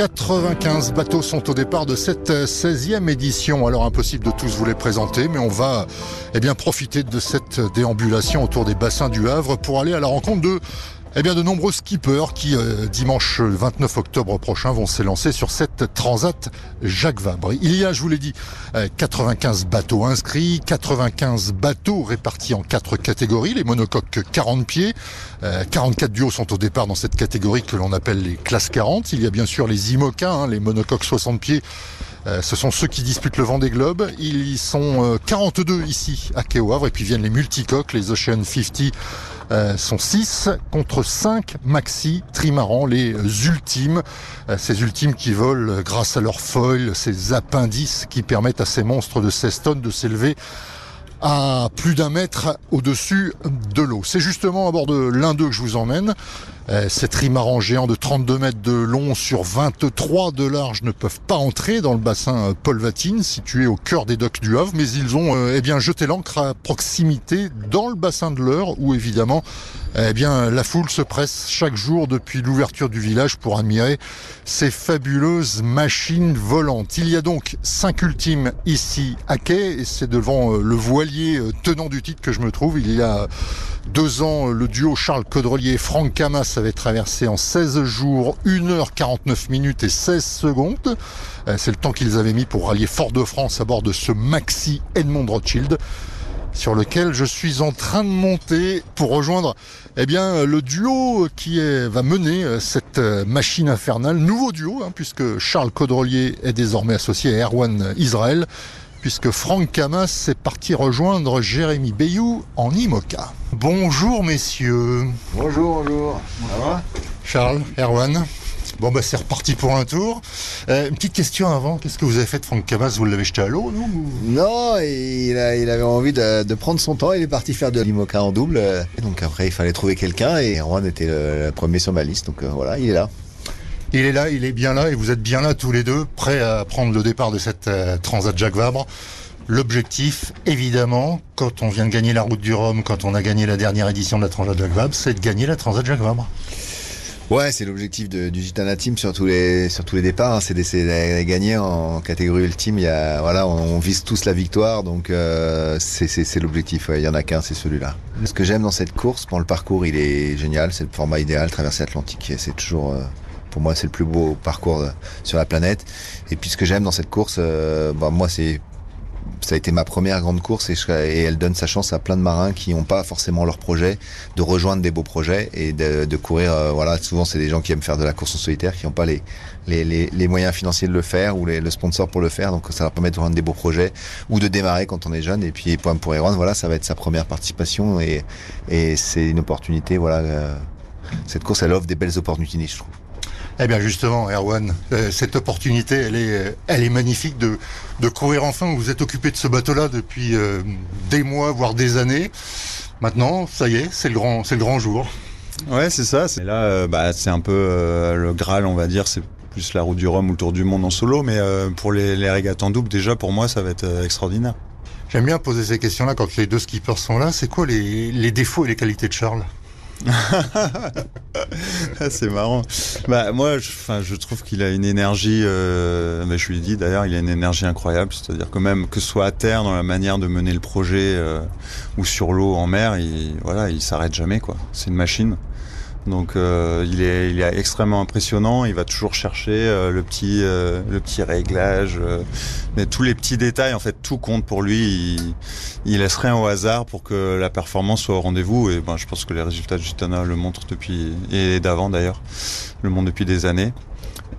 95 bateaux sont au départ de cette 16e édition. Alors impossible de tous vous les présenter, mais on va eh bien, profiter de cette déambulation autour des bassins du Havre pour aller à la rencontre de eh bien, de nombreux skippers qui, euh, dimanche 29 octobre prochain, vont s'élancer sur cette transat Jacques Vabre. Il y a, je vous l'ai dit, 95 euh, bateaux inscrits, 95 bateaux répartis en quatre catégories, les monocoques 40 pieds, 44 euh, duos sont au départ dans cette catégorie que l'on appelle les classes 40. Il y a bien sûr les IMOCA, hein, les monocoques 60 pieds, ce sont ceux qui disputent le vent des globes. Ils y sont 42 ici à Quai et puis viennent les multicoques, les Ocean 50 euh, sont 6 contre 5 maxi trimarans, les ultimes. Euh, ces ultimes qui volent grâce à leur foil, ces appendices qui permettent à ces monstres de 16 tonnes de s'élever à plus d'un mètre au-dessus de l'eau. C'est justement à bord de l'un d'eux que je vous emmène. Euh, ces trimarans géants de 32 mètres de long sur 23 de large ne peuvent pas entrer dans le bassin Paul Vatine, situé au cœur des docks du Havre, mais ils ont euh, eh bien jeté l'ancre à proximité dans le bassin de l'Eure, où évidemment eh bien, la foule se presse chaque jour depuis l'ouverture du village pour admirer ces fabuleuses machines volantes. Il y a donc cinq ultimes ici à quai et c'est devant euh, le voilier tenant du titre que je me trouve. Il y a deux ans, le duo Charles Caudrelier et Franck Camas avait traversé en 16 jours 1h49 minutes et 16 secondes. Euh, c'est le temps qu'ils avaient mis pour rallier Fort-de-France à bord de ce Maxi Edmond Rothschild sur lequel je suis en train de monter pour rejoindre eh bien, le duo qui va mener euh, cette euh, machine infernale. Nouveau duo, hein, puisque Charles Caudrelier est désormais associé à Erwan Israël puisque Franck Camas est parti rejoindre Jérémy Bayou en IMOCA. Bonjour messieurs. Bonjour, bonjour. Ça va? Charles, Erwan. Bon bah c'est reparti pour un tour. Euh, une petite question avant, qu'est-ce que vous avez fait de Franck Camas? Vous l'avez jeté à l'eau, non? Non, il, avait envie de, prendre son temps, il est parti faire de l'IMOCA en double. Donc après il fallait trouver quelqu'un et Erwan était le, premier sur ma liste, donc euh, voilà, il est là. Il est là, il est bien là, et vous êtes bien là tous les deux, prêts à prendre le départ de cette euh, Transat Jacques Vabre. L'objectif, évidemment, quand on vient de gagner la route du Rhum, quand on a gagné la dernière édition de la Transat Jacques Vabre, c'est de gagner la Transat Jacques Vabre. Ouais, c'est l'objectif du Gitana Team sur tous les sur tous les départs, hein, c'est d'essayer de gagner en catégorie ultime. Il y a voilà, on, vise tous la victoire, donc euh, c'est l'objectif. Il y en a qu'un, c'est celui-là. Ce que j'aime dans cette course, pour le parcours, il est génial, c'est le format idéal, traverser l'Atlantique, c'est toujours euh, pour moi, c'est le plus beau parcours euh, sur la planète. Et puis ce que j'aime dans cette course, euh, bah, moi, c'est ça a été ma première grande course et, elle donne sa chance à plein de marins qui n'ont pas forcément leur projet de rejoindre des beaux projets et de, courir. Euh, voilà, souvent c'est des gens qui aiment faire de la course en solitaire, qui n'ont pas les, les, les, moyens financiers de le faire ou le sponsor pour le faire. Donc ça leur permet de rejoindre des beaux projets ou de démarrer quand on est jeune. Et puis pour, pour Erwan, voilà, ça va être sa première participation et, et c'est une opportunité. Voilà, cette course elle offre des belles opportunités, je trouve. Eh bien justement, Erwan, euh, cette opportunité, elle est, elle est magnifique de, de courir enfin. Vous êtes occupé de ce bateau-là depuis euh, des mois, voire des années. Maintenant, ça y est, c'est le grand, c'est le grand jour. Ouais, c'est ça. C'est là, euh, bah, c'est un peu le Graal, on va dire. C'est plus la route du Rhum ou le Tour du Monde en solo, mais pour les, les régates en double, déjà pour moi, ça va être extraordinaire. J'aime bien poser ces questions-là quand les deux skippers sont là. C'est quoi les, les défauts et les qualités de Charles? C'est marrant. Bah moi, je, je trouve qu'il a une énergie. Euh, je lui ai dit d'ailleurs, il a une énergie incroyable. C'est-à-dire que même que ce soit à terre dans la manière de mener le projet euh, ou sur l'eau en mer, il voilà, il s'arrête jamais quoi. C'est une machine. Donc euh, il, est, extrêmement impressionnant. Il va toujours chercher euh, le petit, euh, le petit réglage, mais tous les petits détails. En fait, tout compte pour lui. Il, il laisse rien au hasard pour que la performance soit au rendez-vous. Et ben, je pense que les résultats de Gitana le montrent depuis et d'avant d'ailleurs, le montrent depuis des années.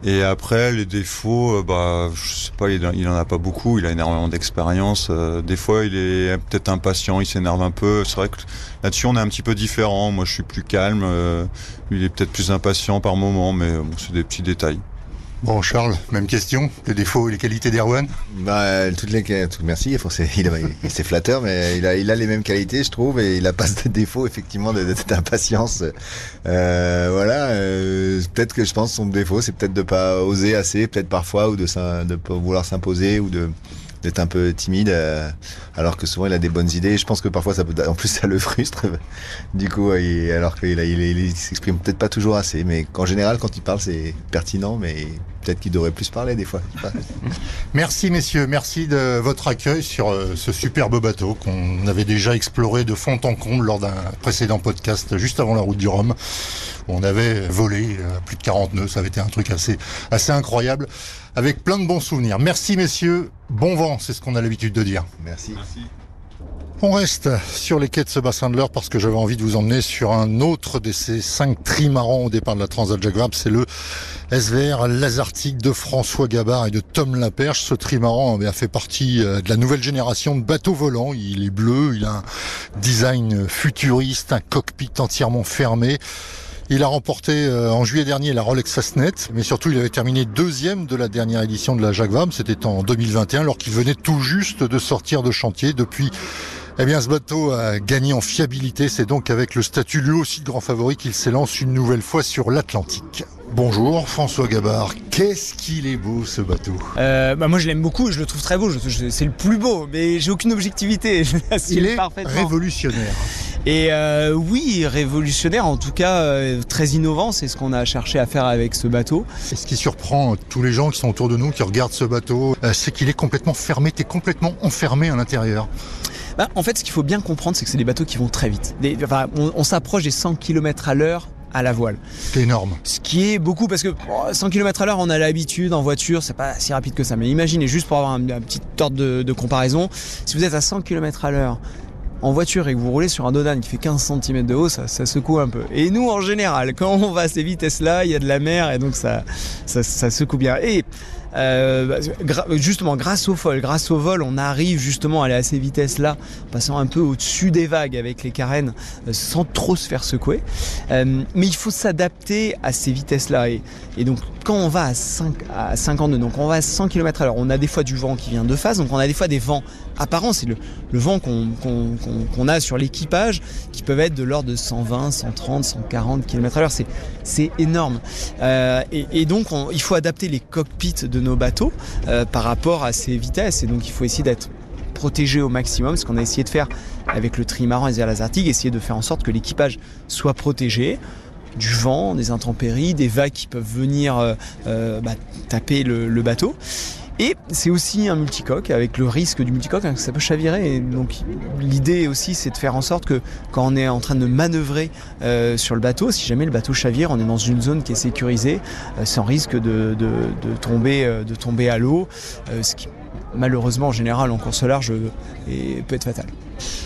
Et après, les défauts, euh, bah, je sais pas, il, il en a pas beaucoup. Il a énormément d'expérience. Euh, des fois, il est peut-être impatient, il s'énerve un peu. C'est vrai que là-dessus, on est un petit peu différent. Moi, je suis plus calme. Euh, il est peut-être plus impatient par moment, mais bon, c'est des petits détails. Bon, Charles, même question. Les défauts et les qualités d'Erwan bah, toutes les, tout, Merci, c'est flatteur, mais il a, il a les mêmes qualités, je trouve, et il a pas de défaut, effectivement, de, cette impatience. Euh, voilà, euh, peut-être que je pense son défaut, c'est peut-être de pas oser assez, peut-être parfois, ou de, de pas vouloir s'imposer, ou de d'être un peu timide, euh, alors que souvent il a des bonnes idées. Je pense que parfois ça peut, en plus ça le frustre. du coup, alors qu'il il, s'exprime peut-être pas toujours assez, mais qu'en général quand il parle c'est pertinent, mais peut-être qu'il devrait plus parler des fois. merci messieurs, merci de votre accueil sur euh, ce superbe bateau qu'on avait déjà exploré de fond en comble lors d'un précédent podcast juste avant la route du Rhum. Où on avait volé euh, plus de 40 nœuds, ça avait été un truc assez, assez incroyable, avec plein de bons souvenirs. Merci messieurs, bon vent, c'est ce qu'on a l'habitude de dire. Merci. Merci. On reste sur les quais de ce bassin de l'Eure parce que j'avais envie de vous emmener sur un autre de ces cinq trimarans au départ de la Transat Jacques Vabre. C'est le SVR Lazartique de François Gabard et de Tom Laperche. Ce trimaran a fait partie euh, de la nouvelle génération de bateaux volants. Il est bleu, il a un design futuriste, un cockpit entièrement fermé. Il a remporté euh, en juillet dernier la Rolex Fastnet, mais surtout il avait terminé deuxième de la dernière édition de la Jacques. C'était en 2021 alors qu'il venait tout juste de sortir de chantier. Depuis eh bien, ce bateau a gagné en fiabilité. C'est donc avec le statut lui aussi de grand favori qu'il s'élance une nouvelle fois sur l'Atlantique. Bonjour François Gabard, qu'est-ce qu'il est beau ce bateau? Euh, bah Moi je l'aime beaucoup, je le trouve très beau, c'est le plus beau, mais j'ai aucune objectivité. Je Il est révolutionnaire. Et euh, oui, révolutionnaire, en tout cas euh, très innovant, c'est ce qu'on a cherché à faire avec ce bateau. Et ce qui surprend tous les gens qui sont autour de nous, qui regardent ce bateau, c'est qu'il est complètement fermé, t'es complètement enfermé à l'intérieur. Bah, en fait, ce qu'il faut bien comprendre, c'est que c'est des bateaux qui vont très vite. enfin, on, on s'approche des 100 km à l'heure à la voile. C'est énorme. Ce qui est beaucoup parce que 100 km à l'heure, on a l'habitude en voiture, c'est pas si rapide que ça. Mais imaginez juste pour avoir un, petit ordre de, de, comparaison, si vous êtes à 100 km à l'heure en voiture et que vous roulez sur un dodan qui fait 15 cm de haut, ça, ça, secoue un peu. Et nous, en général, quand on va à ces vitesses-là, il y a de la mer et donc ça, ça, ça secoue bien. Et euh, justement, grâce au vol, grâce au vol, on arrive justement à aller à ces vitesses-là, passant un peu au-dessus des vagues avec les carènes, euh, sans trop se faire secouer. Euh, mais il faut s'adapter à ces vitesses-là. Et, et, donc, quand on va à, 5, à 52, donc on va à 100 km h on a des fois du vent qui vient de face, donc on a des fois des vents apparents, c'est le, vent qu'on qu qu a sur l'équipage, qui peuvent être de l'ordre de 120, 130, 140 km h C'est énorme. Euh, et, donc, on, il faut adapter les cockpits de nos bateaux euh, par rapport à ces vitesses. Et donc il faut essayer d'être protégé au maximum, ce qu'on a essayé de faire avec le trimaran et les essayer de faire en sorte que l'équipage soit protégé du vent, des intempéries, des vagues qui peuvent venir euh, euh, bah, taper le bateau. Et c'est aussi un multicoque avec le risque du multicoque, hein, que ça peut chavirer. Donc l'idée aussi, c'est de faire en sorte que quand on est en train de manœuvrer euh, sur le bateau, si jamais le bateau chavire, on est dans une zone qui est sécurisée, euh, sans risque euh, de tomber à l'eau, ce qui malheureusement en général en course large peut être fatal.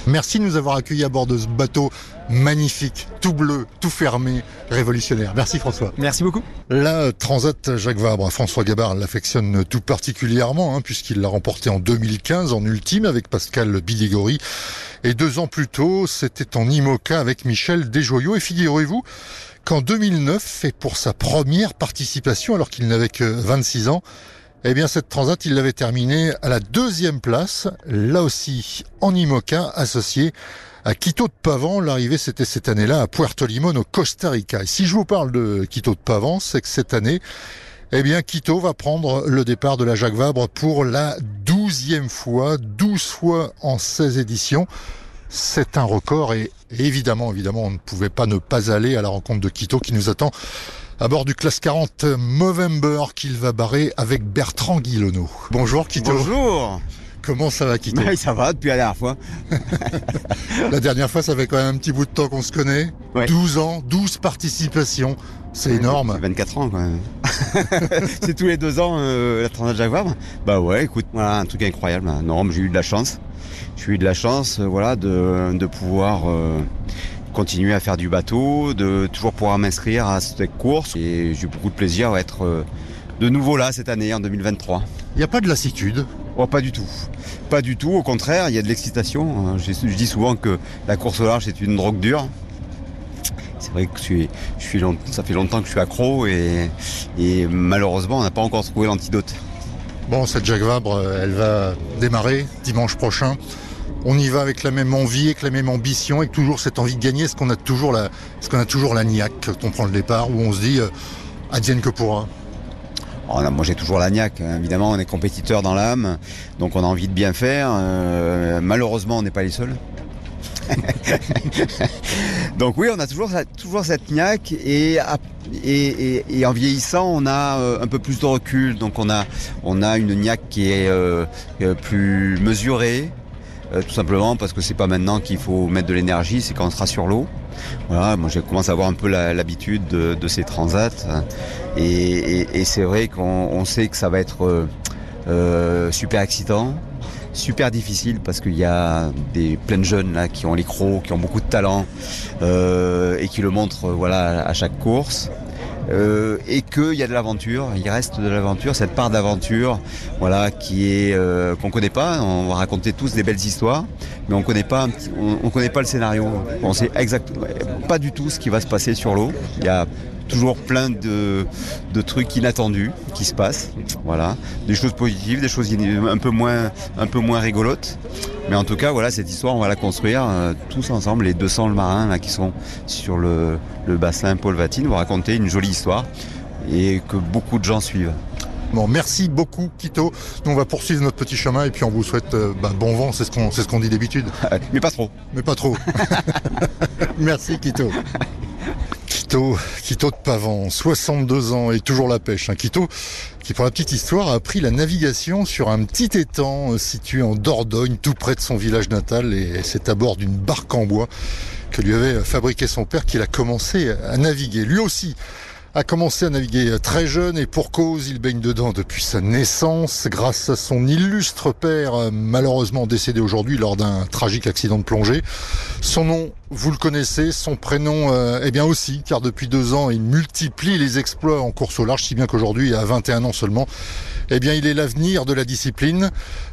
Merci de nous avoir accueillis à bord de ce bateau magnifique, tout bleu, tout fermé, révolutionnaire. Merci François. Merci beaucoup. La Transat Jacques Vabre, François Gabard l'affectionne tout particulièrement hein, puisqu'il l'a remporté en 2015 en ultime avec Pascal Bidigori. Et deux ans plus tôt, c'était en IMOCA avec Michel Desjoyaux. Et figurez-vous qu'en 2009, et pour sa première participation alors qu'il n'avait que 26 ans, eh bien, cette transat, il l'avait terminée à la deuxième place, là aussi en IMOCA, associé à Quito de Pavan. L'arrivée, c'était cette année-là à Puerto Limon, au Costa Rica. Et si je vous parle de Quito de Pavan, c'est que cette année, eh bien, Quito va prendre le départ de la Jacques Vabre pour la douzième fois, douze fois en 16 éditions. C'est un record et évidemment, évidemment, on ne pouvait pas ne pas aller à la rencontre de Quito qui nous attend à bord du classe 40 Movember qu'il va barrer avec Bertrand Guilonneau. Bonjour Quito. Bonjour. Comment ça va oui, Ça va depuis la dernière fois. la dernière fois, ça fait quand même un petit bout de temps qu'on se connaît. Ouais. 12 ans, 12 participations. C'est ouais, énorme. 24 ans quand même. c'est tous les deux ans euh, la Transat Vabre. Bah ouais, écoute, voilà un truc incroyable. Non, j'ai eu de la chance. J'ai eu de la chance, euh, voilà, de, de pouvoir euh, continuer à faire du bateau, de toujours pouvoir m'inscrire à cette course. Et j'ai eu beaucoup de plaisir à être de nouveau là cette année, en 2023. Il n'y a pas de lassitude? Oh, pas du tout. Pas du tout, au contraire, il y a de l'excitation. Je, je, dis souvent que la course au large est une drogue dure. C'est vrai que je suis, ça fait longtemps que je suis accro et, malheureusement on n'a pas encore trouvé l'antidote. Bon, cette Jacques Vabre, elle va démarrer dimanche prochain on y va avec la même envie, avec la même ambition, avec toujours cette envie de gagner. Est-ce qu'on a toujours la, qu'on niaque quand on prend le départ, où on se dit, euh, advienne que pourra? Oh, non, Moi j'ai toujours la niaque, hein. évidemment on est compétiteur dans l'âme, donc on a envie de bien faire. Euh, malheureusement on n'est pas les seuls. Donc oui, on a toujours, toujours cette niaque et, en vieillissant, on a euh, un peu plus de recul. Donc on a, on a une niaque qui est euh, plus mesurée, tout simplement parce que c'est pas maintenant qu'il faut mettre de l'énergie, c'est quand on sera sur l'eau. Voilà, moi je commence à avoir un peu l'habitude de, de, ces transats et, et c'est vrai qu'on sait que ça va être super excitant super difficile parce qu'il y a des plein de jeunes là qui ont les crocs, qui ont beaucoup de talent euh, et qui le montrent voilà à chaque course. Euh, et qu'il y a de l'aventure, il reste de l'aventure, cette part d'aventure, voilà, qui est euh, qu'on connaît pas. On va raconter tous des belles histoires, mais on connaît pas, on, on connaît pas le scénario. On sait exactement, pas du tout ce qui va se passer sur l'eau. Toujours plein de, de, trucs inattendus qui se passent. Voilà, des choses positives, des choses un peu moins, un peu moins rigolotes. Mais en tout cas, voilà, cette histoire, on va la construire euh, tous ensemble. Les 200 marins là, qui sont sur le, le bassin Paul Vatine vont raconter une jolie histoire et que beaucoup de gens suivent. Bon, merci beaucoup, Quito. Nous, on va poursuivre notre petit chemin et puis on vous souhaite euh, bah, bon vent, c'est ce qu'on ce qu'on dit d'habitude. Mais pas trop. Mais pas trop. merci, Quito. Quito, Quito de Pavan, 62 ans et toujours la pêche. Hein. Quito, qui pour la petite histoire a appris la navigation sur un petit étang euh, situé en Dordogne, tout près de son village natal, et c'est à bord d'une barque en bois que lui avait fabriqué son père qu'il a commencé à naviguer. Lui aussi a commencé à naviguer très jeune et pour cause, il baigne dedans depuis sa naissance grâce à son illustre père, malheureusement décédé aujourd'hui lors d'un tragique accident de plongée. Son nom, vous le connaissez, son prénom, euh, eh bien aussi, car depuis deux ans, il multiplie les exploits en course au large, si bien qu'aujourd'hui, à 21 ans seulement, eh bien, il est l'avenir de la discipline.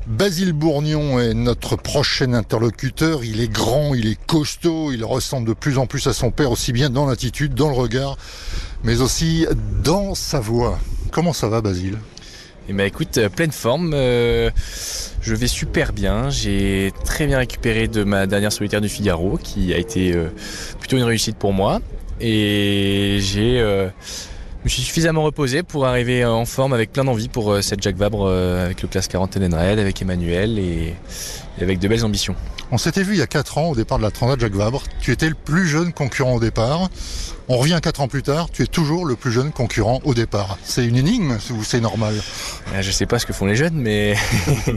Basile Bourgnon est notre prochain interlocuteur. Il est grand, il est costaud, il ressemble de plus en plus à son père, aussi bien dans l'attitude, dans le regard mais aussi dans sa voix. Comment ça va, Basile? Eh ben écoute, euh, pleine forme, euh, je vais super bien. J'ai très bien récupéré de ma dernière solitaire du Figaro, qui a été euh, plutôt une réussite pour moi. Et j'ai, je me suis suffisamment reposé pour arriver en forme avec plein d'envie pour cette Jacques Vabre avec le classe 40 Red, avec Emmanuel et avec de belles ambitions. On s'était vu il y a 4 ans au départ de la Transat Jacques Vabre. Tu étais le plus jeune concurrent au départ. On revient 4 ans plus tard, tu es toujours le plus jeune concurrent au départ. C'est une énigme ou c'est normal euh, Je sais pas ce que font les jeunes, mais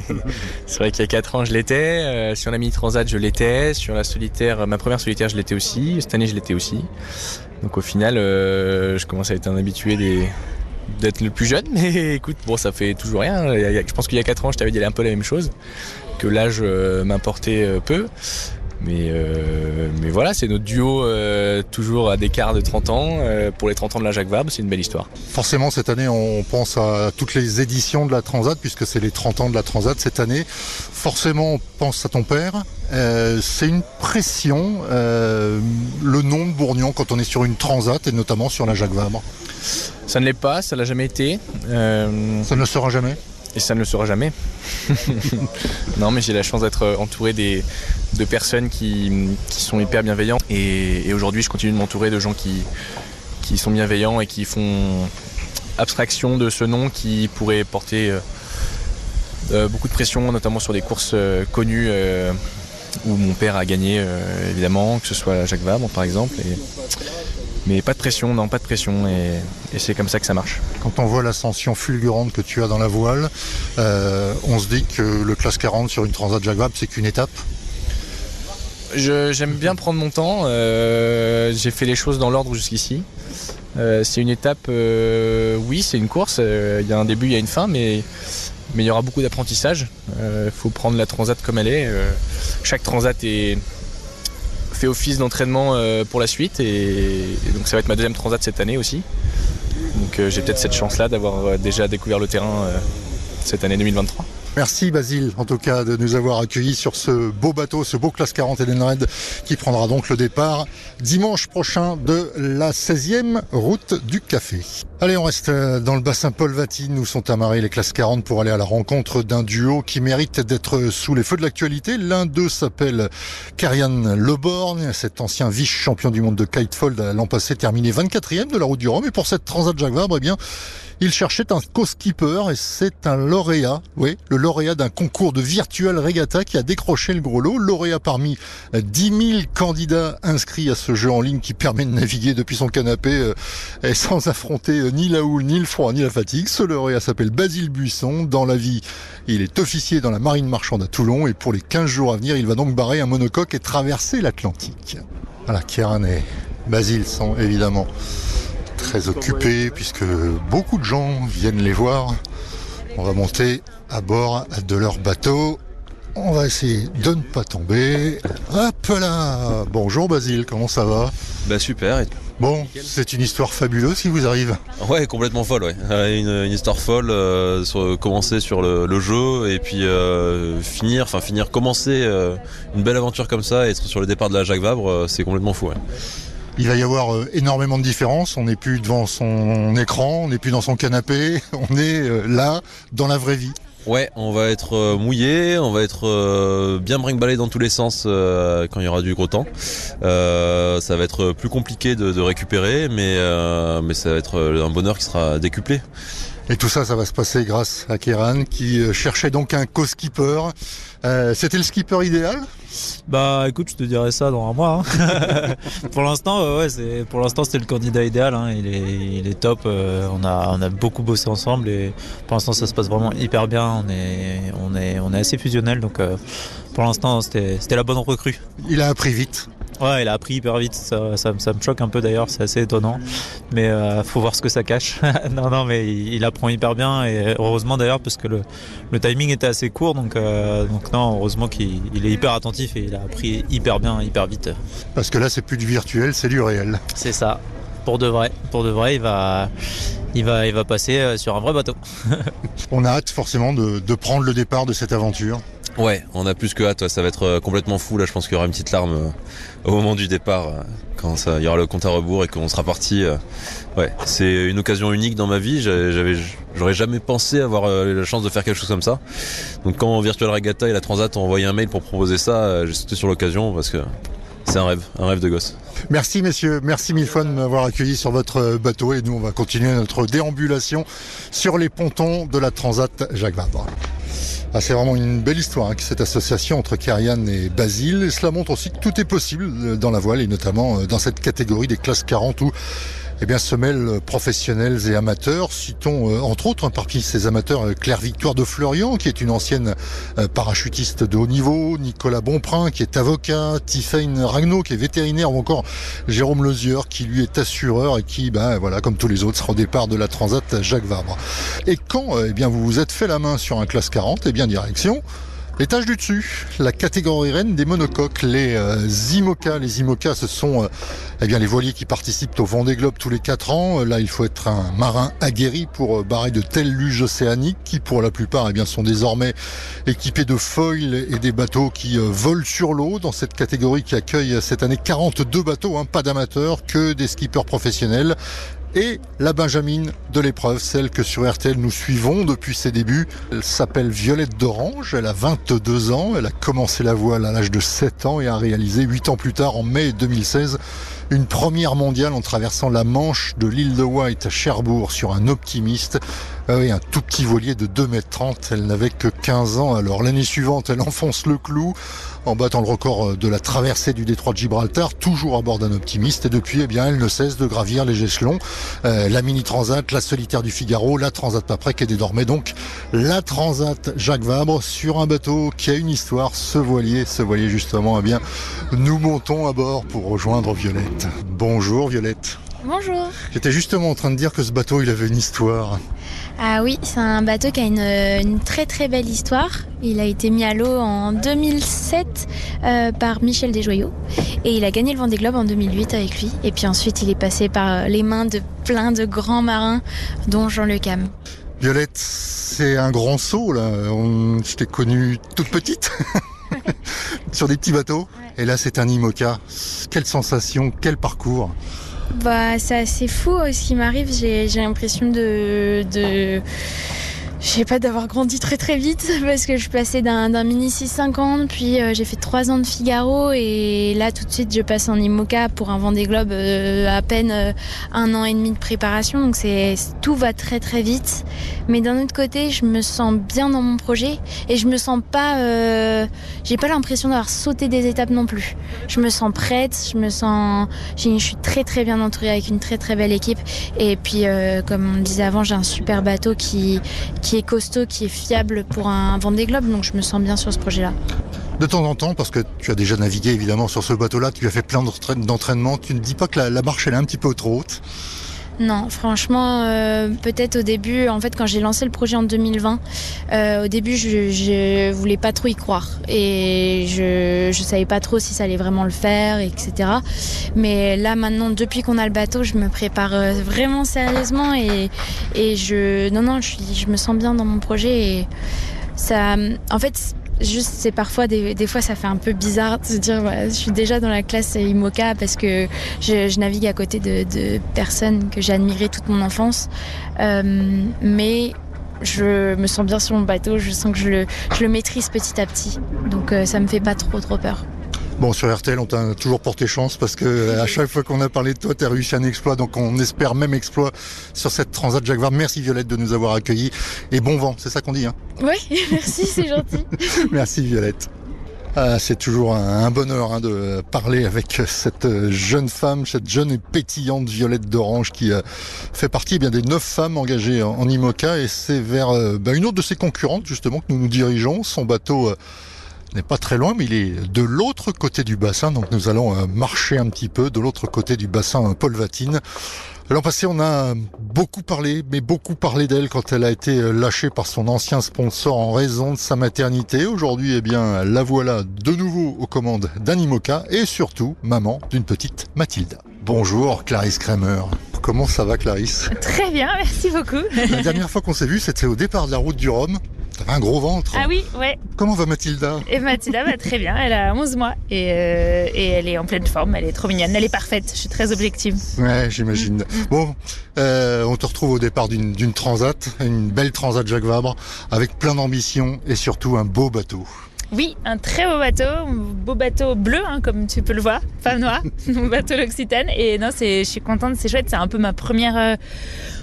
c'est vrai qu'il y a 4 ans je l'étais. Euh, sur la mini transat je l'étais. Sur la solitaire, ma première solitaire je l'étais aussi. Cette année je l'étais aussi. Donc au final, euh, je commence à être un habitué des, d'être le plus jeune, mais écoute, bon, ça fait toujours rien. Je pense qu'il y a 4 ans, je t'avais dit un peu la même chose que l'âge euh, m'importait euh, peu. Mais, euh, mais voilà, c'est notre duo toujours à d'écart de 30 ans. pour les 30 ans de la Jacques Vabre, c'est une belle histoire. Forcément, cette année, on pense à toutes les éditions de la Transat, puisque c'est les 30 ans de la Transat cette année. Forcément, on pense à ton père. c'est une pression, le nom de Bourgnon, quand on est sur une Transat, et notamment sur la Jacques Vabre. Ça ne l'est pas, ça l'a jamais été. Ça ne le sera jamais et ça ne le sera jamais. non, mais j'ai la chance d'être entouré des, de personnes qui, sont hyper bienveillantes. Et, aujourd'hui, je continue de m'entourer de gens qui, qui sont bienveillants et qui font abstraction de ce nom qui pourrait porter euh, euh, beaucoup de pression, notamment sur des courses euh, connues où mon père a gagné, évidemment, que ce soit Jacques Vabre par exemple. Et, mais pas de pression, non, pas de pression, et, c'est comme ça que ça marche. Quand on voit l'ascension fulgurante que tu as dans la voile, euh, on se dit que le classe 40 sur une Transat Jacques Vabre, c'est qu'une étape J'aime bien prendre mon temps, euh, j'ai fait les choses dans l'ordre jusqu'ici. Euh, c'est une étape, oui, c'est une course, il y a un début, il y a une fin, mais mais il y aura beaucoup d'apprentissage. Il faut prendre la transat comme elle est. chaque transat est, fait office d'entraînement euh, pour la suite et, donc ça va être ma deuxième transat cette année aussi. Donc euh, j'ai peut-être cette chance-là d'avoir euh, déjà découvert le terrain cette année 2023. Merci Basile, en tout cas, de nous avoir accueillis sur ce beau bateau, ce beau classe 40 Red qui prendra donc le départ dimanche prochain de la 16e route du café. Allez, on reste dans le bassin Paul Vatine où sont amarrés les classes 40 pour aller à la rencontre d'un duo qui mérite d'être sous les feux de l'actualité. L'un d'eux s'appelle Karian Leborgne, cet ancien vice-champion du monde de kitefold l'an passé terminé 24e de la route du Rhum. Et pour cette Transat Jacques Vabre, eh bien, Il cherchait un co-skipper et c'est un lauréat, oui, le lauréat d'un concours de virtual regatta qui a décroché le gros lot. Lauréat parmi 10 000 candidats inscrits à ce jeu en ligne qui permet de naviguer depuis son canapé euh, et sans affronter euh, ni la houle, ni le froid, ni la fatigue. Ce lauréat s'appelle Basile Buisson. Dans la vie, il est officier dans la marine marchande à Toulon et pour les 15 jours à venir, il va donc barrer un monocoque et traverser l'Atlantique. Voilà, Kieran et Basile sont évidemment très occupés puisque beaucoup de gens viennent les voir. On va monter à bord de leur bateau. On va essayer de ne pas tomber. Hop là Bonjour Basile, comment ça va? Bah super. Bon, c'est une histoire fabuleuse qui vous arrive. Ouais, complètement folle, ouais. Euh, Une, une histoire folle, euh, sur, commencer sur le, le jeu et puis euh, finir, enfin finir, commencer euh, une belle aventure comme ça, et être sur le départ de la Jacques Vabre, c'est complètement fou. Ouais. Il va y avoir euh, énormément de différences. On n'est plus devant son écran, on n'est plus dans son canapé, on est euh, là, dans la vraie vie. Ouais, on va être euh, mouillé, on va être bien brinque dans tous les sens quand il y aura du gros temps. Euh, ça va être plus compliqué de, de récupérer, mais euh, mais ça va être un bonheur qui sera décuplé. Et tout ça, ça va se passer grâce à Kéran qui cherchait donc un co-skipper. Euh, C'était le skipper idéal? Bah écoute, je te dirais ça dans un mois. hein. pour l'instant, euh, ouais, c'est pour l'instant c'est le candidat idéal. hein. Il est, top. euh, on a, on a beaucoup bossé ensemble et pour l'instant ça se passe vraiment hyper bien. On est, on est, on est assez fusionnel. Donc euh, pour l'instant c'était, c'était la bonne recrue. Il a appris vite. Ouais, il a appris hyper vite. Ça, ça, ça me choque un peu d'ailleurs. C'est assez étonnant. Mais euh, faut voir ce que ça cache. non, non, mais il, il apprend hyper bien et heureusement d'ailleurs parce que le, le timing était assez court. Donc, euh, donc non, heureusement qu'il il est hyper attentif et il a appris hyper bien, hyper vite. Parce que là, c'est plus du virtuel, c'est du réel. C'est ça. Pour de vrai. Pour de vrai, il va, il va, il va passer euh, sur un vrai bateau. On a hâte forcément de, de prendre le départ de cette aventure. Ouais, on a plus que hâte. Ça va être euh, complètement fou. Là, je pense qu'il y aura une petite larme euh, au moment du départ, euh, quand ça, il y aura le compte à rebours et qu'on sera parti. Ouais, c'est une occasion unique dans ma vie. J'avais, j'aurais jamais pensé avoir la chance de faire quelque chose comme ça. Donc, quand Virtual Regatta et la Transat ont envoyé un mail pour proposer ça, j'ai sauté sur l'occasion parce que c'est un rêve, un rêve de gosse. Merci messieurs, merci mille fois de m'avoir accueilli sur votre bateau et nous on va continuer notre déambulation sur les pontons de la Transat Jacques Vabre. Ah, c'est vraiment une belle histoire, hein, cette association entre Karian et Basile. Et cela montre aussi que tout est possible euh, dans la voile et notamment euh, dans cette catégorie des classes 40 où eh bien, se mêlent professionnels et amateurs. Citons euh, entre autres parmi ces amateurs euh, Claire Victoire de Florian, qui est une ancienne euh, parachutiste de haut niveau, Nicolas Bonprin, qui est avocat, Tiffaine Ragnaud, qui est vétérinaire, ou encore Jérôme Lezieur, qui lui est assureur et qui, ben, voilà, comme tous les autres, sera au départ de la Transat Jacques Vabre. Et quand eh bien, vous vous êtes fait la main sur un classe 40, eh bien, direction L'étage du dessus, la catégorie reine des monocoques, les euh, IMOCA. Les IMOCA, ce sont euh, eh bien, les voiliers qui participent au Vendée Globe tous les 4 ans. Euh, Là, il faut être un marin aguerri pour euh, barrer de telles luges océaniques qui, pour la plupart, eh bien, sont désormais équipés de foils et des bateaux qui volent sur l'eau dans cette catégorie qui accueille cette année 42 bateaux, hein, pas d'amateurs, que des skippers professionnels et la Benjamine de l'épreuve, celle que sur RTL nous suivons depuis ses débuts. Elle s'appelle Violette d'Orange, elle a 22 ans, elle a commencé la voile à l'âge de 7 ans et a réalisé 8 ans plus tard, en mai 2016, une première mondiale en traversant la Manche de l'île de White à Cherbourg sur un optimiste. Ah oui, un tout petit voilier de 2 mètres 30, elle n'avait que 15 ans alors. L'année suivante, elle enfonce le clou en battant le record de la traversée du détroit de Gibraltar, toujours à bord d'un optimiste. Et depuis, eh bien, elle ne cesse de gravir les échelons. Euh, la mini transat, la solitaire du Figaro, la transat Paprec et désormais donc la transat Jacques Vabre sur un bateau qui a une histoire. Ce voilier, ce voilier justement, eh bien, nous montons à bord pour rejoindre Violette. Bonjour Violette. Bonjour. J'étais justement en train de dire que ce bateau, il avait une histoire. Ah oui, c'est un bateau qui a une, une très très belle histoire. Il a été mis à l'eau en 2007 euh, par Michel Desjoyaux et il a gagné le Vendée Globe en 2008 avec lui. Et puis ensuite, il est passé par les mains de plein de grands marins, dont Jean Le Cam. Violette, c'est un grand saut là. On- Je t'ai connue toute petite sur des petits bateaux. Et là, c'est un IMOCA. Quelle sensation, quel parcours. Bah, c'est fou euh, ce qui m'arrive. J'ai j'ai l'impression de, de. Je sais pas d'avoir grandi très très vite parce que je passée d'un mini 650 puis euh, j'ai fait trois ans de Figaro et là tout de suite je passe en IMOCA pour un Vendée Globe euh, à peine euh, un an et demi de préparation. Donc c'est tout va très très vite. Mais d'un autre côté je me sens bien dans mon projet et je me sens pas j'ai pas l'impression d'avoir sauté des étapes non plus. Je me sens prête je me sens je suis très très bien entourée avec une très très belle équipe. Et puis comme on le disait avant j'ai un super bateau qui est costaud, qui est fiable pour un Vendée Globe, donc je me sens bien sur ce projet-là. De temps en temps, parce que tu as déjà navigué évidemment sur ce bateau-là, tu as fait plein d'entraîne- d'entraînements, tu ne dis pas que la, la marche elle est un petit peu trop haute Non, franchement, euh, peut-être au début, en fait, quand j'ai lancé le projet en 2020, euh, au début, je, je voulais pas trop y croire et je je savais pas trop si ça allait vraiment le faire, etc. Mais là, maintenant, depuis qu'on a le bateau, je me prépare euh, vraiment sérieusement et je non non, je me sens bien dans mon projet et ça, en fait. Juste, c'est parfois des, fois, ça fait un peu bizarre de se dire, je suis déjà dans la classe IMOCA parce que je, navigue à côté de, personnes que j'ai admirées toute mon enfance. Euh, mais je me sens bien sur mon bateau, je sens que je le, je le maîtrise petit à petit. Donc euh, ça me fait pas trop trop peur. Bon, sur RTL, on t'a toujours porté chance parce que euh, à chaque fois qu'on a parlé de toi, tu as réussi un exploit. Donc on espère même exploit sur cette Transat Jacques Vabre. Merci Violette de nous avoir accueillis. Et bon vent, c'est ça qu'on dit. Hein Oui, merci, c'est gentil. Merci Violette. Ah, c'est toujours un, un bonheur hein, de parler avec cette jeune femme, cette jeune et pétillante Violette d'Orange qui euh, fait partie eh bien des neuf femmes engagées en, en IMOCA et c'est vers euh, bah, une autre de ses concurrentes justement que nous nous dirigeons. Son bateau euh, n'est pas très loin, mais il est de l'autre côté du bassin, donc nous allons euh, marcher un petit peu de l'autre côté du bassin euh, Paul Vatine. L'an passé, on a beaucoup parlé, mais beaucoup parlé d'elle quand elle a été euh, lâchée par son ancien sponsor en raison de sa maternité. Aujourd'hui, eh bien, la voilà de nouveau aux commandes d'Animoca et surtout maman d'une petite Mathilda. Bonjour Clarisse Kramer. Comment ça va Clarisse? Très bien, merci beaucoup. La dernière fois qu'on s'est vu, c'était au départ de la route du Rhum. T'avais un gros ventre. Ah oui, ouais. Comment va Mathilda? Et Mathilda va très bien, elle a 11 mois et, euh, et elle est en pleine forme, elle est trop mignonne, elle est parfaite, je suis très objective. Ouais, j'imagine. Bon, euh, on te retrouve au départ d'une d'une transat, une belle transat Jacques Vabre, avec plein d'ambition et surtout un beau bateau. Oui, un très beau bateau, un beau bateau bleu, hein, comme tu peux le voir, pas noir, mon bateau l'Occitane. Et non, je suis contente, c'est chouette, c'est un peu ma première euh,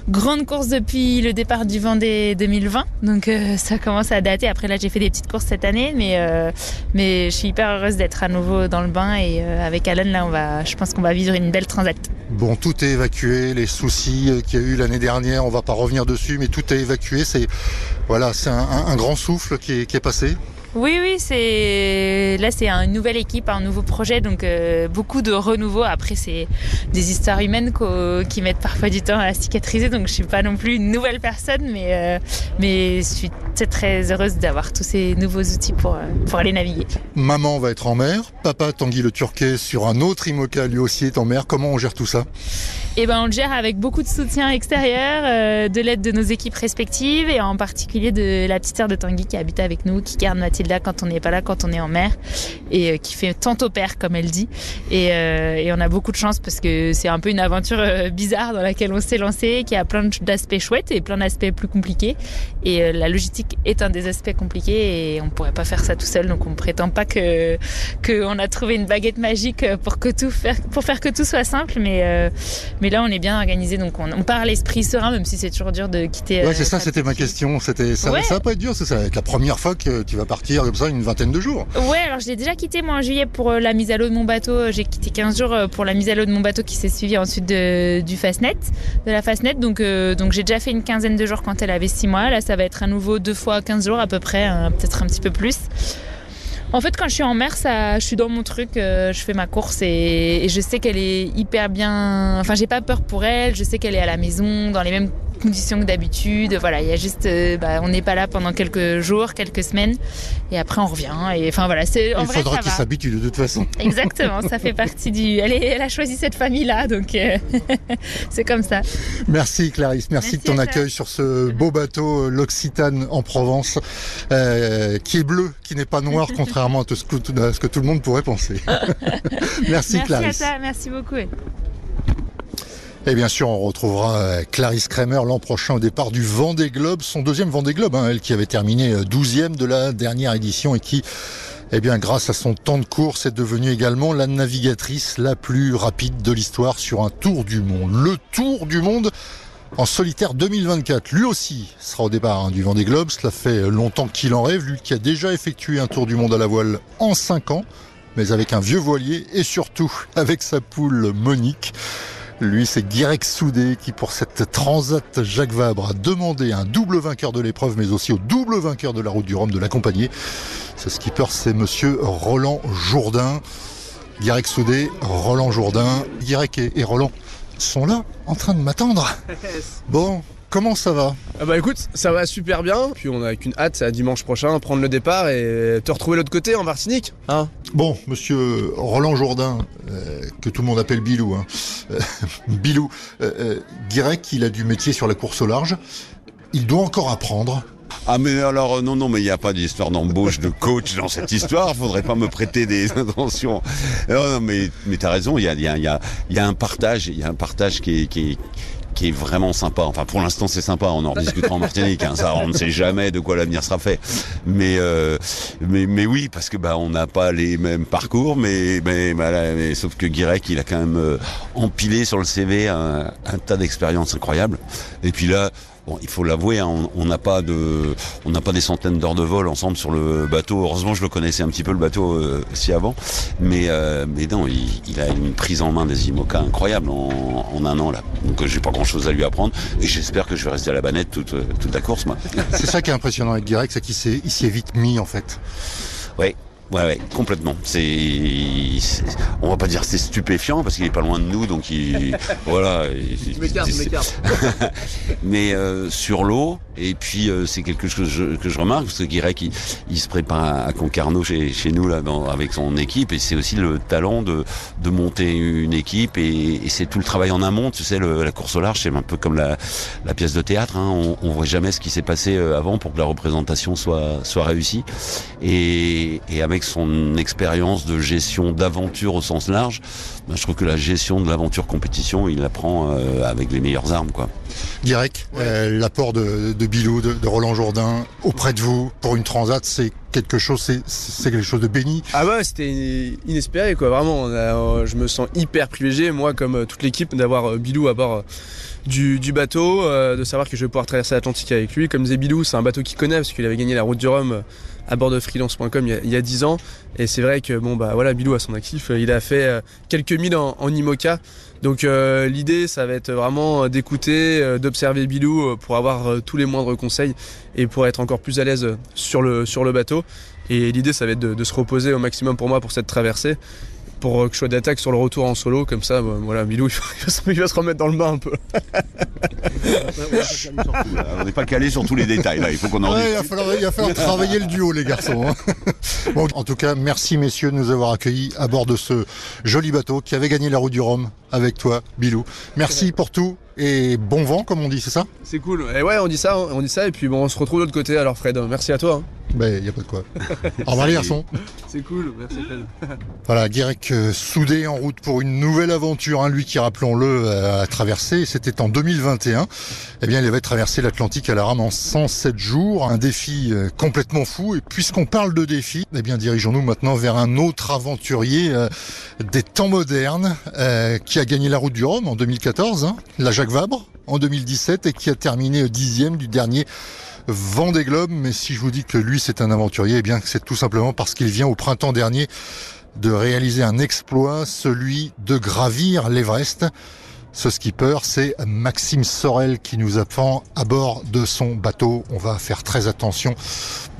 grande course depuis le départ du Vendée 2020. Donc euh, ça commence à dater. Après là, j'ai fait des petites courses cette année, mais euh, mais je suis hyper heureuse d'être à nouveau dans le bain et avec Alan là, on va, je pense qu'on va vivre une belle transat. Bon, tout est évacué, les soucis qu'il y a eu l'année dernière, on va pas revenir dessus, mais tout est évacué. C'est voilà, c'est un, un- un grand souffle qui est, qui est passé. Oui, oui, c'est là c'est une nouvelle équipe, un nouveau projet, donc euh, beaucoup de renouveau. Après, c'est des histoires humaines qui mettent parfois du temps à cicatriser, donc je suis pas non plus une nouvelle personne, mais euh, mais je suis très très heureuse d'avoir tous ces nouveaux outils pour euh, pour aller naviguer. Maman va être en mer, papa Tanguy le Turquet sur un autre IMOCA lui aussi est en mer. Comment on gère tout ça? Et ben on le gère avec beaucoup de soutien extérieur, euh, de l'aide de nos équipes respectives et en particulier de la petite sœur de Tanguy qui habite avec nous, qui garde Mathilda quand on n'est pas là, quand on est en mer et euh, qui fait tantôt père comme elle dit. Et, euh, et on a beaucoup de chance parce que c'est un peu une aventure euh, bizarre dans laquelle on s'est lancé, qui a plein d'aspects chouettes et plein d'aspects plus compliqués. Et la logistique est un des aspects compliqués et on pourrait pas faire ça tout seul, donc on prétend pas que qu'on a trouvé une baguette magique pour que tout faire pour faire que tout soit simple, mais euh, mais là on est bien organisé, donc on, on part à l'esprit serein, même si c'est toujours dur de quitter. Ouais, euh, c'est ça, c'était ma question. C'était ça, Ouais. ça va pas être dur, c'est ça. va être la première fois que tu vas partir comme ça une vingtaine de jours. Ouais, alors je l'ai déjà quitté moi en juillet pour euh, la mise à l'eau de mon bateau. J'ai quitté 15 jours euh, pour la mise à l'eau de mon bateau qui s'est suivie ensuite de, du Fastnet, de la Fastnet. Donc, euh, donc j'ai déjà fait une quinzaine de jours quand elle avait 6 mois. Là, ça va être à nouveau deux fois 15 jours à peu près, hein, peut-être un petit peu plus. En fait, quand je suis en mer, ça, je suis dans mon truc, euh, je fais ma course et je sais qu'elle est hyper bien. Enfin, j'ai pas peur pour elle. Je sais qu'elle est à la maison, dans les mêmes conditions que d'habitude. Voilà, il y a juste, euh, bah, on n'est pas là pendant quelques jours, quelques semaines, et après on revient. Et enfin voilà, c'est en Il faudra qu'il s'habitue de toute façon. Exactement, ça fait partie du. Elle, est- elle a choisi cette famille-là, donc euh, c'est comme ça. Merci Clarisse, merci, Merci de ton accueil sur ce beau bateau, euh, l'Occitane en Provence, euh, qui est bleu, qui n'est pas noir, contrairement à tout ce que, à ce que tout le monde pourrait penser. merci, Merci Clarisse. à toi, merci beaucoup. Et bien sûr, on retrouvera euh, Clarisse Kramer l'an prochain au départ du Vendée Globe, son deuxième Vendée Globe, hein, elle qui avait terminé 12e de la dernière édition et qui eh bien, grâce à son temps de course, est devenue également la navigatrice la plus rapide de l'histoire sur un tour du monde. Le tour du monde en solitaire 2024. Lui aussi sera au départ hein, du Vendée Globe. Cela fait longtemps qu'il en rêve. Lui qui a déjà effectué un tour du monde à la voile en 5 ans, mais avec un vieux voilier et surtout avec sa poule Monique. Lui, c'est Guirec Soudé qui, pour cette Transat Jacques Vabre, a demandé un double vainqueur de l'épreuve, mais aussi au double vainqueur de la route du Rhum de l'accompagner. Ce skipper, c'est monsieur Roland Jourdain. Guirec Soudé, Roland Jourdain. Guirec et Roland sont là, en train de m'attendre. Bon, comment ça va ah Bah écoute, ça va super bien. Puis on a qu'une hâte, c'est à dimanche prochain, prendre le départ et te retrouver de l'autre côté en Martinique. Hein bon, monsieur Roland Jourdain, euh, que tout le monde appelle Bilou. Hein. Euh, Bilou, euh, Guirec, il a du métier sur la course au large. Il doit encore apprendre. Ah mais alors non non mais il n'y a pas d'histoire d'embauche de coach dans cette histoire. Faudrait pas me prêter des intentions. Non, non mais mais t'as raison. Il y a il y a il y a un partage. Il y a un partage qui est, qui est qui est vraiment sympa. Enfin, pour l'instant, c'est sympa. On en discutera en Martinique. Hein. On ne sait jamais de quoi l'avenir sera fait. Mais, euh, mais, mais oui, parce que bah, on n'a pas les mêmes parcours. Mais, mais, mais, sauf que Guirec, il a quand même euh, empilé sur le CV un tas d'expériences incroyables. Et puis là, Bon, il faut l'avouer, hein, on n'a pas de, on n'a pas des centaines d'heures de vol ensemble sur le bateau. Heureusement, je le connaissais un petit peu le bateau euh, si avant, mais euh, mais non, il, a une prise en main des IMOCA incroyable en, en un an là. Donc j'ai pas grand chose à lui apprendre et j'espère que je vais rester à la banette toute toute la course moi. C'est ça qui est impressionnant avec Guirec, c'est qu'il s'est il s'y est vite mis en fait. Oui, Ouais, ouais, complètement. C'est, on va pas dire c'est stupéfiant parce qu'il est pas loin de nous, donc il, voilà. Mais euh, sur l'eau, et puis euh, c'est quelque chose que je, que je, remarque parce que Guirec il, il, se prépare à Concarneau chez, chez nous là, dans, avec son équipe, et c'est aussi le talent de, de monter une équipe et, et c'est tout le travail en amont. Tu sais, le, la course au large, c'est un peu comme la, la pièce de théâtre. Hein. On, on voit jamais ce qui s'est passé euh, avant pour que la représentation soit soit réussie. Et, et avec son expérience de gestion d'aventure au sens large, ben, je trouve que la gestion de l'aventure compétition, il la prend euh, avec les meilleures armes. quoi. Guirec, euh, l'apport de, de Bilou, de, de, Roland Jourdain auprès de vous pour une transat, c'est quelque chose, c'est quelque chose de béni. Ah ouais, c'était inespéré quoi. Vraiment, euh, je me sens hyper privilégié, moi comme toute l'équipe, d'avoir Bilou à bord. Du, du, bateau, de savoir que je vais pouvoir traverser l'Atlantique avec lui. Comme Bilou, c'est un bateau qu'il connaît parce qu'il avait gagné la route du Rhum à bord de freelance.com il, y a 10 ans. Et c'est vrai que bon bah voilà, Bilou a son actif, il a fait euh, quelques milles en, IMOCA. Donc euh, l'idée, ça va être vraiment d'écouter, euh, d'observer Bilou pour avoir tous les moindres conseils et pour être encore plus à l'aise sur le, bateau. Et l'idée, ça va être de, se reposer au maximum pour moi pour cette traversée pour que je sois d'attaque sur le retour en solo, comme ça, bah, voilà, Milou il va, se remettre dans le bain un peu. on n'est pas calé sur tous les détails là, il faut qu'on en ouais, il, va falloir, il va falloir travailler le duo les garçons. Hein. Bon, en tout cas, merci messieurs de nous avoir accueillis à bord de ce joli bateau qui avait gagné la route du Rhum avec toi, Bilou. Merci pour tout et bon vent comme on dit, c'est ça? C'est cool. Et ouais, on dit ça, on dit ça et puis bon, on se retrouve de l'autre côté. Alors Fred, merci à toi. Hein. Ben, il n'y a pas de quoi. Au revoir les garçons. C'est cool, merci Fred. Voilà, Guirec euh, soudé en route pour une nouvelle aventure. Hein, lui qui, rappelons-le, euh, a traversé, c'était en 2021. Eh bien, il avait traversé l'Atlantique à la rame en 107 jours. Un défi euh, complètement fou. Et puisqu'on parle de défi, eh bien, dirigeons-nous maintenant vers un autre aventurier euh, des temps modernes qui a gagné la route du Rhum en 2014, hein, la Vabre en 2017 et qui a terminé dixième du dernier Vendée Globe. Mais si je vous dis que lui c'est un aventurier, eh bien c'est tout simplement parce qu'il vient au printemps dernier de réaliser un exploit, celui de gravir l'Everest. Ce skipper, c'est Maxime Sorel qui nous attend à bord de son bateau. On va faire très attention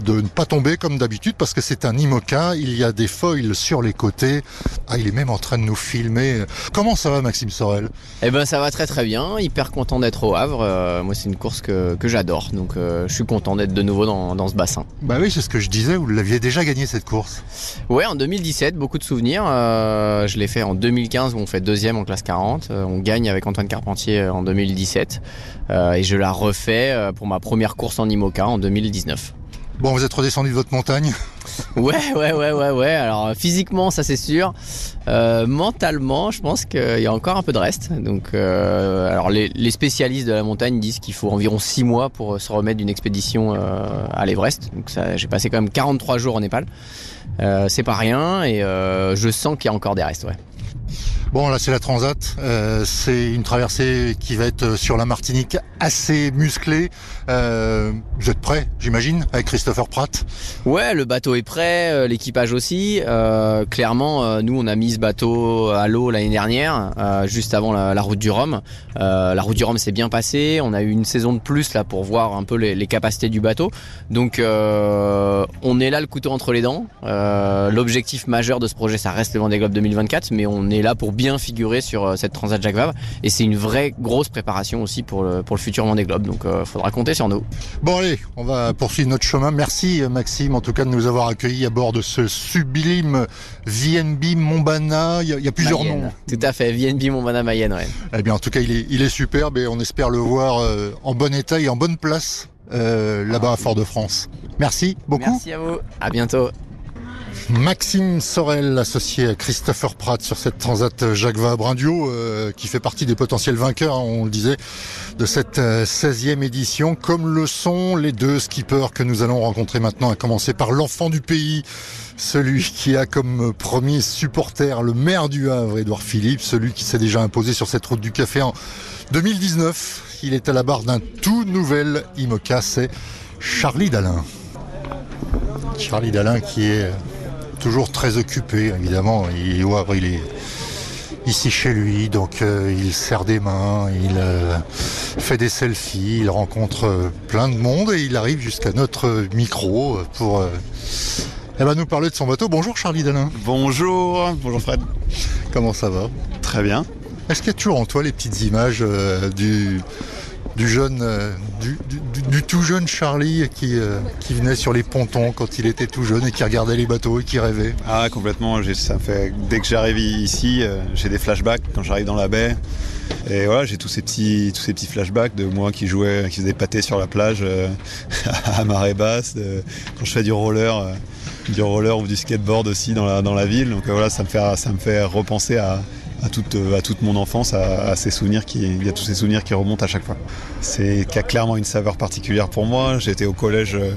de ne pas tomber comme d'habitude parce que c'est un IMOCA. Il y a des foils sur les côtés. Ah, il est même en train de nous filmer. Comment ça va, Maxime Sorel? Eh ben, ça va très très bien. Hyper content d'être au Havre. Euh, moi, c'est une course que, que j'adore. Donc, euh, je suis content d'être de nouveau dans, dans, ce bassin. Bah oui, c'est ce que je disais. Vous l'aviez déjà gagné cette course Ouais, en 2017, beaucoup de souvenirs. Euh, je l'ai fait en 2015 où on fait deuxième en classe 40. Euh, on gagne avec Antoine Carpentier en 2017 euh, et je la refais pour ma première course en IMOCA en 2019. Bon, vous êtes redescendu de votre montagne? Ouais, ouais, ouais, ouais, ouais. Alors physiquement, ça c'est sûr. Euh, mentalement, je pense qu'il y a encore un peu de reste. Donc, euh, alors les, les spécialistes de la montagne disent qu'il faut environ 6 mois pour se remettre d'une expédition euh, à l'Everest. Donc ça, j'ai passé quand même 43 jours au Népal. Euh, c'est pas rien et euh, je sens qu'il y a encore des restes, ouais. Bon, là, c'est la Transat. Euh, c'est une traversée qui va être sur la Martinique assez musclée. Euh, vous êtes prêts, j'imagine, avec Christopher Pratt? Ouais, le bateau est prêt, euh, l'équipage aussi. Euh, clairement, nous, on a mis ce bateau à l'eau l'année dernière, juste avant la, route du Rhum. La route du Rhum s'est bien passée. On a eu une saison de plus là pour voir un peu les, capacités du bateau. Donc, on est là le couteau entre les dents. L'objectif majeur de ce projet, ça reste le Vendée Globe 2024, mais on est là pour bien figurer sur euh, cette Transat Jacques Vabre. Et c'est une vraie grosse préparation aussi pour le, pour le futur Vendée Globe. Donc, euh, faudra compter sur nous. Bon, allez, on va poursuivre notre chemin. Merci, Maxime, en tout cas, de nous avoir accueillis à bord de ce sublime VNB Montbana. Il y a, il y a plusieurs Mayenne. noms. Tout à fait, VNB Montbana Mayenne, ouais. Eh bien, en tout cas, il est, il est superbe et on espère le voir euh, en bon état et en bonne place euh, là-bas à Fort-de-France. Merci beaucoup. Merci à vous. À bientôt. Maxime Sorel, associé à Christopher Pratt sur cette Transat Jacques Vabre, un duo euh, qui fait partie des potentiels vainqueurs, hein, on le disait, de cette euh, 16e édition, comme le sont les deux skippers que nous allons rencontrer maintenant, à commencer par l'enfant du pays, celui qui a comme premier supporter le maire du Havre, Édouard Philippe, celui qui s'est déjà imposé sur cette route du café en 2019. Il est à la barre d'un tout nouvel IMOCA, c'est Charlie Dalin. Charlie Dalin qui est toujours très occupé, évidemment. Il, il est ici chez lui, donc euh, il serre des mains, il euh, fait des selfies, il rencontre euh, plein de monde et il arrive jusqu'à notre micro pour eh ben, nous parler de son bateau. Bonjour Charlie Dalin. Bonjour, bonjour Fred. Comment ça va? Très bien. Est-ce qu'il y a toujours en toi les petites images du, du jeune, euh, du, tout jeune Charlie qui, euh, qui venait sur les pontons quand il était tout jeune et qui regardait les bateaux et qui rêvait Ah complètement, ça fait dès que j'arrive ici, euh, j'ai des flashbacks quand j'arrive dans la baie. Et voilà, j'ai tous ces petits flashbacks de moi qui jouais, qui faisait pâté sur la plage à marée basse, quand je fais du roller, du roller ou du skateboard aussi dans la ville. Donc voilà, ça me fait ça me fait repenser à à toute, euh, à toute mon enfance, à, à ces souvenirs qui, il y a tous ces souvenirs qui remontent à chaque fois. C'est qui a clairement une saveur particulière pour moi. J'étais au collège euh,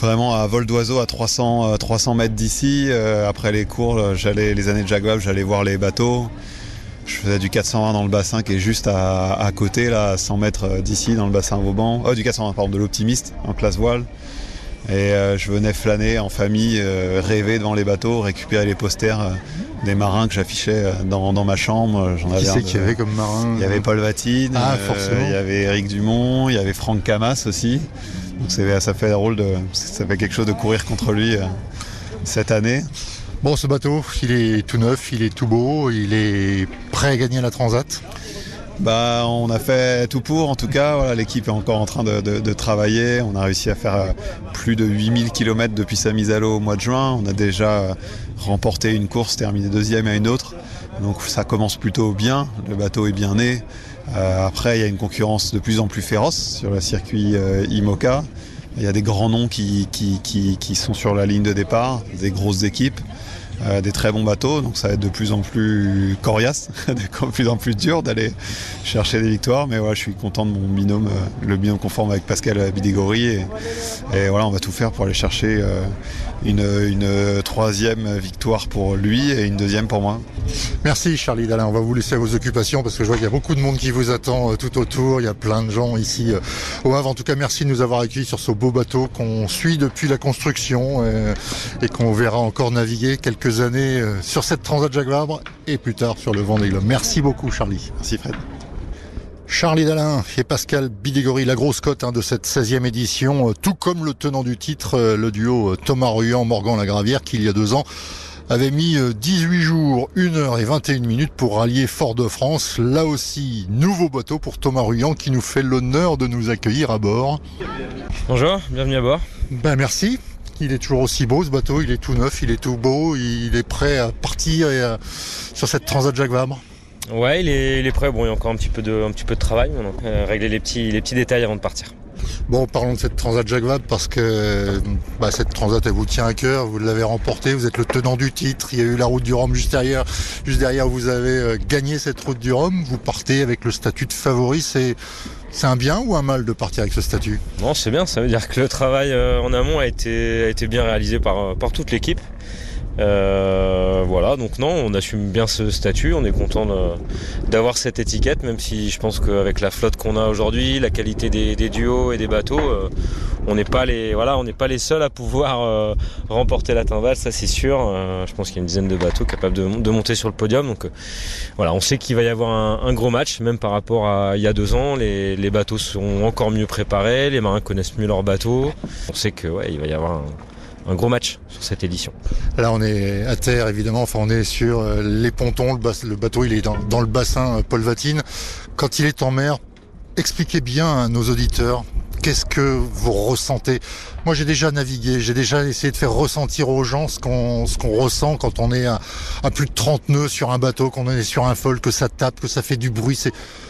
vraiment à vol d'oiseau à 300, euh, 300 mètres d'ici. Euh, après les cours, euh, j'allais les années de Vabre, j'allais voir les bateaux. Je faisais du 420 dans le bassin qui est juste à, à côté, là, à 100 mètres euh, d'ici, dans le bassin Vauban. Oh, du 420, pardon, de l'optimiste, en classe voile. Et euh, je venais flâner en famille, euh, rêver devant les bateaux, récupérer les posters euh, des marins que j'affichais dans, dans ma chambre. J'en Qui c'est qu'il y avait comme marin Il y avait Paul Vatine, Ah, forcément. il y avait Eric Dumont, il y avait Franck Camas aussi. Donc ça fait un rôle de, ça fait quelque chose de courir contre lui cette année. Bon, ce bateau, il est tout neuf, il est tout beau, il est prêt à gagner la Transat. Bah, on a fait tout pour, en tout cas. L'équipe est encore en train de, travailler. On a réussi à faire euh, plus de 8000 km depuis sa mise à l'eau au mois de juin. On a déjà euh, remporté une course, terminé deuxième à une autre. Donc ça commence plutôt bien. Le bateau est bien né. Euh, après, il y a une concurrence de plus en plus féroce sur le circuit IMOCA. Il y a des grands noms qui sont sur la ligne de départ, des grosses équipes. Euh, des très bons bateaux, donc ça va être de plus en plus coriace, de plus en plus dur d'aller chercher des victoires. Mais voilà, je suis content de mon binôme, euh, le binôme conforme avec Pascal Bidégori. Et, et voilà, on va tout faire pour aller chercher euh, une, une troisième victoire pour lui et une deuxième pour moi. Merci Charlie Dalin, on va vous laisser à vos occupations parce que je vois qu'il y a beaucoup de monde qui vous attend euh, tout autour, il y a plein de gens ici euh, au Havre. En tout cas, merci de nous avoir accueillis sur ce beau bateau qu'on suit depuis la construction euh, et qu'on verra encore naviguer quelques années sur cette Transat Jacques Vabre et plus tard sur le Vendée Globe. Merci beaucoup Charlie. Merci Fred. Charlie Dalin et Pascal Bidégori, la grosse cote hein, de cette 16e édition, euh, tout comme le tenant du titre, euh, le duo euh, Thomas Ruyant, Morgan Lagravière, qui il y a deux ans avait mis euh, 18 jours, 1 heure et 21 minutes pour rallier Fort-de-France. Là aussi, nouveau bateau pour Thomas Ruyant qui nous fait l'honneur de nous accueillir à bord. Bonjour, bienvenue à bord. Ben merci. Il est toujours aussi beau ce bateau, il est tout neuf, il est tout beau, il est prêt à partir et à- sur cette Transat Jacques Vabre. Ouais, il est, il est prêt. Bon, il y a encore un petit peu de, un petit peu de travail. Euh, régler les petits, les petits détails avant de partir. Bon, parlons de cette Transat Jacques Vabre parce que bah, cette Transat, elle vous tient à cœur. Vous l'avez remportée, vous êtes le tenant du titre. Il y a eu la route du Rhum juste derrière. Juste derrière, vous avez euh, gagné cette route du Rhum. Vous partez avec le statut de favori. C'est c'est un bien ou un mal de partir avec ce statut? Non, c'est bien. Ça veut dire que le travail euh, en amont a été, a été bien réalisé par, par toute l'équipe. Euh, voilà, donc non, on assume bien ce statut, on est content d'avoir cette étiquette, même si je pense qu'avec la flotte qu'on a aujourd'hui, la qualité des, duos et des bateaux, euh, on n'est pas les seuls à pouvoir euh, remporter la timbale, ça c'est sûr. Je pense qu'il y a une dizaine de bateaux capables de, monter sur le podium, donc voilà, on sait qu'il va y avoir un, gros match, même par rapport à il y a deux ans. Les, bateaux sont encore mieux préparés, les marins connaissent mieux leurs bateaux. On sait que va y avoir un un gros match sur cette édition. Là, on est à terre, évidemment. Enfin, on est sur les pontons. Le, bateau, il est dans, le bassin Paul Vatine. Quand il est en mer, expliquez bien à nos auditeurs qu'est-ce que vous ressentez. Moi, j'ai déjà navigué. J'ai déjà essayé de faire ressentir aux gens ce qu'on ressent quand on est à, plus de 30 nœuds sur un bateau, qu'on est sur un fol, que ça tape, que ça fait du bruit.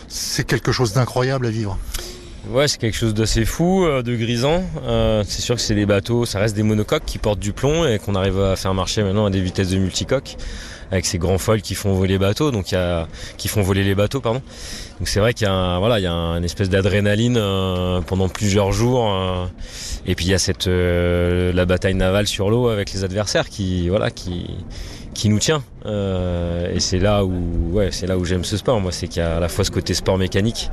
C'est quelque chose d'incroyable à vivre. Ouais, c'est quelque chose d'assez fou, euh, de grisant. Euh, c'est sûr que c'est des bateaux, ça reste des monocoques qui portent du plomb et qu'on arrive à faire marcher maintenant à des vitesses de multicoques avec ces grands foils qui font voler les bateaux, donc y a, qui font voler les bateaux, pardon. Donc c'est vrai qu'il y a voilà, il y a une espèce d'adrénaline euh, pendant plusieurs jours. Euh, et puis il y a cette euh, la bataille navale sur l'eau avec les adversaires qui voilà qui qui nous tient. Euh, et c'est là où ouais, c'est là où j'aime ce sport. Moi, c'est qu'il y a à la fois ce côté sport mécanique,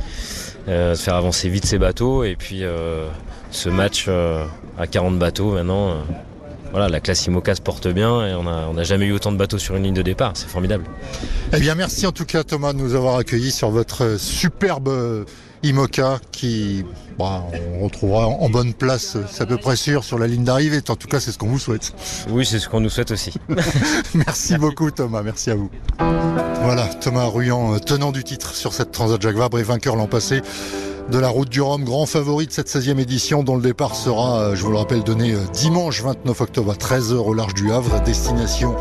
euh, de faire avancer vite ces bateaux, et puis euh, ce match à 40 bateaux maintenant voilà, la classe IMOCA se porte bien et on n'a on a jamais eu autant de bateaux sur une ligne de départ. C'est formidable. Eh bien, merci en tout cas Thomas de nous avoir accueillis sur votre superbe IMOCA qui, bah, on retrouvera en bonne place, c'est à peu près sûr, sur la ligne d'arrivée. En tout cas, c'est ce qu'on vous souhaite. Oui, c'est ce qu'on nous souhaite aussi. merci beaucoup Thomas, merci à vous. Voilà, Thomas Ruyant, tenant du titre sur cette Transat Jacques Vabre et vainqueur l'an passé de la route du Rhum, grand favori de cette 16e édition dont le départ sera, je vous le rappelle, donné dimanche 29 octobre à 13h au large du Havre, destination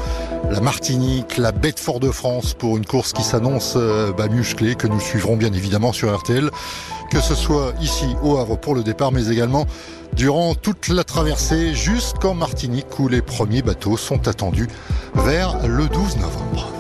la Martinique, la baie de Fort-de-France pour une course qui s'annonce bah, musclée, que nous suivrons bien évidemment sur RTL, que ce soit ici au Havre pour le départ, mais également durant toute la traversée jusqu'en Martinique où les premiers bateaux sont attendus vers le 12 novembre.